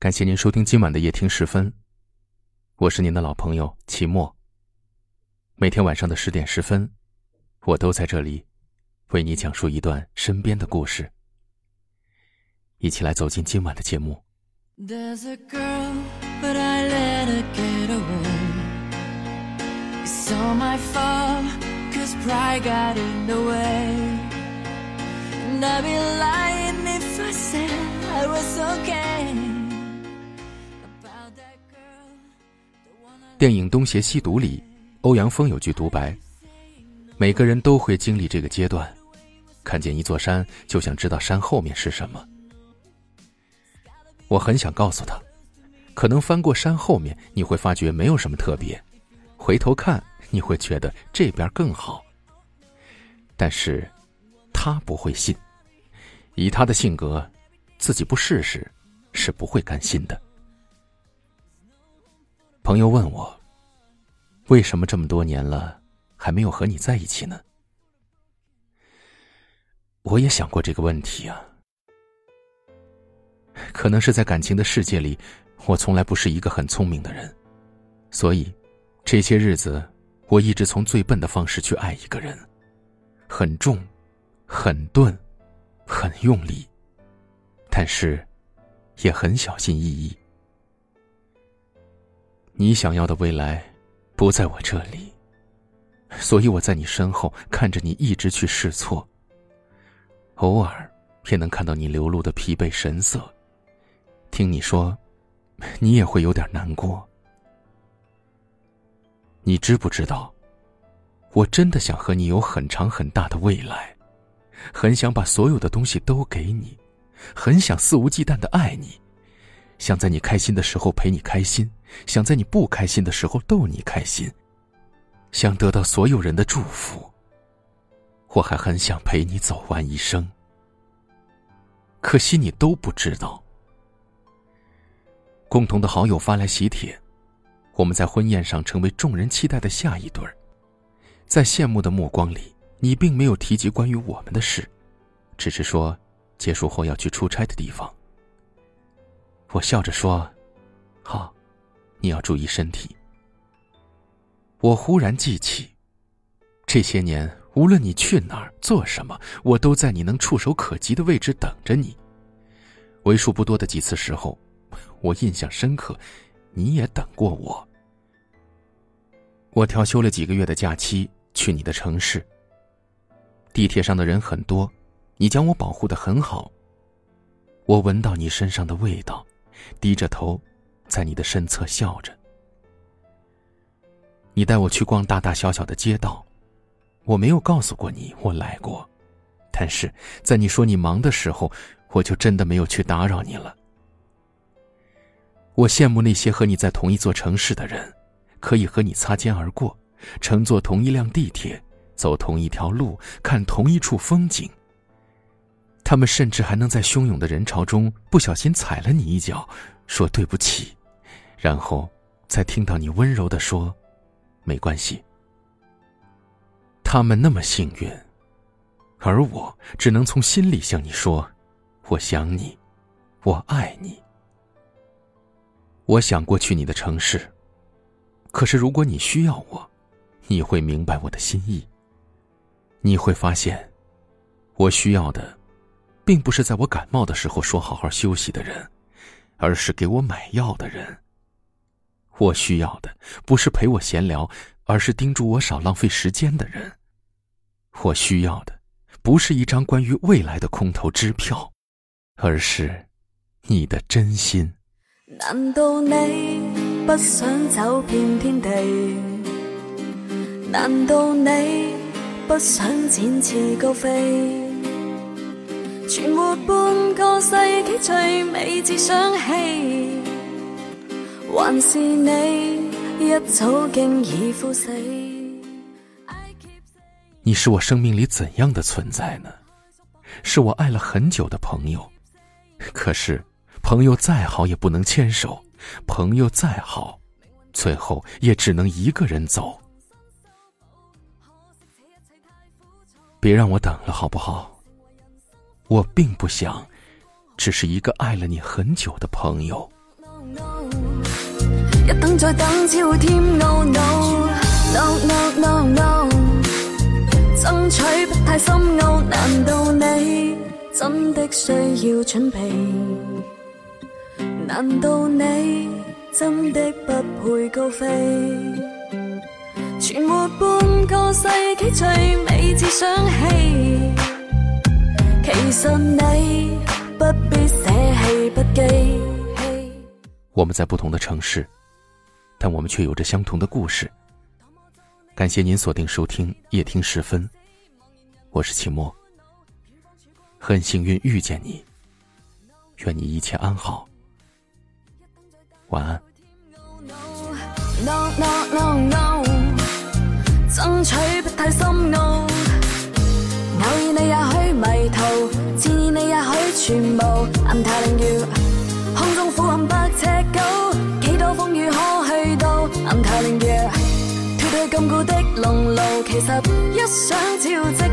感谢您收听今晚的夜听十分，我是您的老朋友齐墨。每天晚上的十点十分，我都在这里为你讲述一段身边的故事。一起来走进今晚的节目。电影《东邪西毒》里，欧阳锋有句独白：“每个人都会经历这个阶段，看见一座山就想知道山后面是什么。”我很想告诉他，可能翻过山后面，你会发觉没有什么特别；回头看，你会觉得这边更好。但是，他不会信，以他的性格，自己不试试，是不会甘心的。朋友问我：“为什么这么多年了，还没有和你在一起呢？”我也想过这个问题啊。可能是在感情的世界里，我从来不是一个很聪明的人，所以这些日子，我一直从最笨的方式去爱一个人，很重，很钝，很用力，但是也很小心翼翼。你想要的未来，不在我这里，所以我在你身后看着你一直去试错。偶尔也能看到你流露的疲惫神色，听你说，你也会有点难过。你知不知道，我真的想和你有很长很大的未来，很想把所有的东西都给你，很想肆无忌惮的爱你。想在你开心的时候陪你开心，想在你不开心的时候逗你开心，想得到所有人的祝福。我还很想陪你走完一生。可惜你都不知道。共同的好友发来喜帖，我们在婚宴上成为众人期待的下一对儿，在羡慕的目光里，你并没有提及关于我们的事，只是说结束后要去出差的地方。我笑着说：“好，你要注意身体。”我忽然记起，这些年无论你去哪儿做什么，我都在你能触手可及的位置等着你。为数不多的几次时候，我印象深刻，你也等过我。我调休了几个月的假期去你的城市。地铁上的人很多，你将我保护的很好。我闻到你身上的味道。低着头，在你的身侧笑着。你带我去逛大大小小的街道，我没有告诉过你我来过，但是在你说你忙的时候，我就真的没有去打扰你了。我羡慕那些和你在同一座城市的人，可以和你擦肩而过，乘坐同一辆地铁，走同一条路，看同一处风景。他们甚至还能在汹涌的人潮中不小心踩了你一脚，说对不起，然后再听到你温柔的说：“没关系。”他们那么幸运，而我只能从心里向你说：“我想你，我爱你。”我想过去你的城市，可是如果你需要我，你会明白我的心意。你会发现，我需要的。并不是在我感冒的时候说好好休息的人，而是给我买药的人。我需要的不是陪我闲聊，而是叮嘱我少浪费时间的人。我需要的不是一张关于未来的空头支票，而是你的真心。难道你不想走遍天地？难道你不想展翅高飞？存活半个世纪，最美只想起，还是你一早经已枯死。你是我生命里怎样的存在呢？是我爱了很久的朋友，可是朋友再好也不能牵手，朋友再好，最后也只能一个人走。别让我等了，好不好？我并不想，只是一个爱了你很久的朋友。一等再等，只会添懊恼。No no no no，争取不太深奥，难道你真的需要准备？难道你真的不配高飞？存活半个世纪最美自想起，其实你不必舍弃不羁。我们在不同的城市，但我们却有着相同的故事。感谢您锁定收听夜听时分，我是秦墨。很幸运遇见你，愿你一切安好，晚安。许迷途，自你也许全无。I'm telling you，空中俯瞰百尺高，几多风雨可去到。I'm telling you，脱去禁锢的笼牢，其实一想照即。